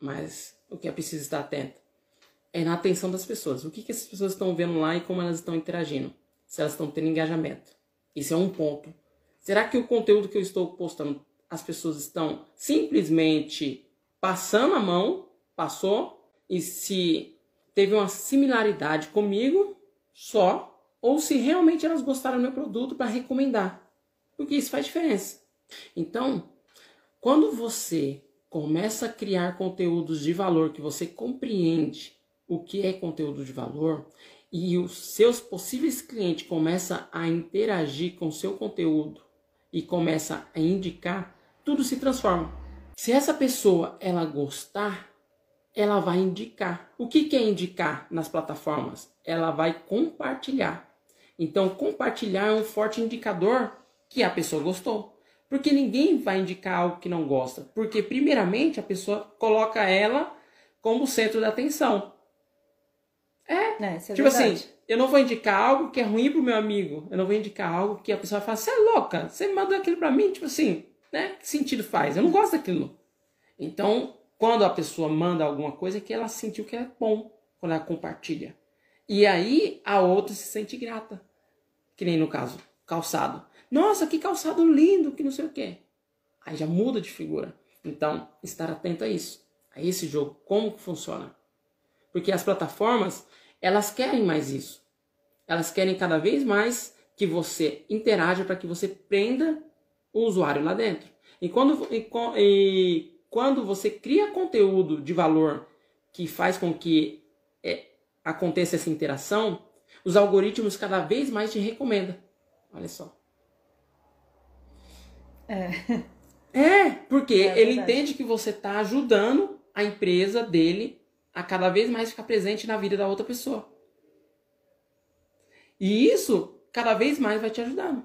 Mas o que é preciso estar atento é na atenção das pessoas. O que, que essas pessoas estão vendo lá e como elas estão interagindo. Se elas estão tendo engajamento. Isso é um ponto. Será que o conteúdo que eu estou postando, as pessoas estão simplesmente passando a mão, passou, e se teve uma similaridade comigo só, ou se realmente elas gostaram do meu produto para recomendar. Porque isso faz diferença. Então, quando você começa a criar conteúdos de valor que você compreende o que é conteúdo de valor e os seus possíveis clientes começam a interagir com o seu conteúdo e começa a indicar, tudo se transforma. Se essa pessoa ela gostar, ela vai indicar. O que, que é indicar nas plataformas? Ela vai compartilhar. Então, compartilhar é um forte indicador que a pessoa gostou. Porque ninguém vai indicar algo que não gosta. Porque, primeiramente, a pessoa coloca ela como centro da atenção. É. é, é tipo assim, eu não vou indicar algo que é ruim pro meu amigo. Eu não vou indicar algo que a pessoa fala, você é louca, você mandou aquilo para mim, tipo assim, né? Que sentido faz? Eu não gosto daquilo. Então, quando a pessoa manda alguma coisa, é que ela sentiu que é bom quando ela compartilha. E aí a outra se sente grata. Que nem no caso, calçado. Nossa, que calçado lindo, que não sei o quê. Aí já muda de figura. Então, estar atento a isso. A esse jogo, como que funciona. Porque as plataformas, elas querem mais isso. Elas querem cada vez mais que você interaja para que você prenda o usuário lá dentro. E quando, e, e quando você cria conteúdo de valor que faz com que é, aconteça essa interação, os algoritmos cada vez mais te recomendam. Olha só. É. É, porque é ele entende que você está ajudando a empresa dele a cada vez mais ficar presente na vida da outra pessoa. E isso cada vez mais vai te ajudando.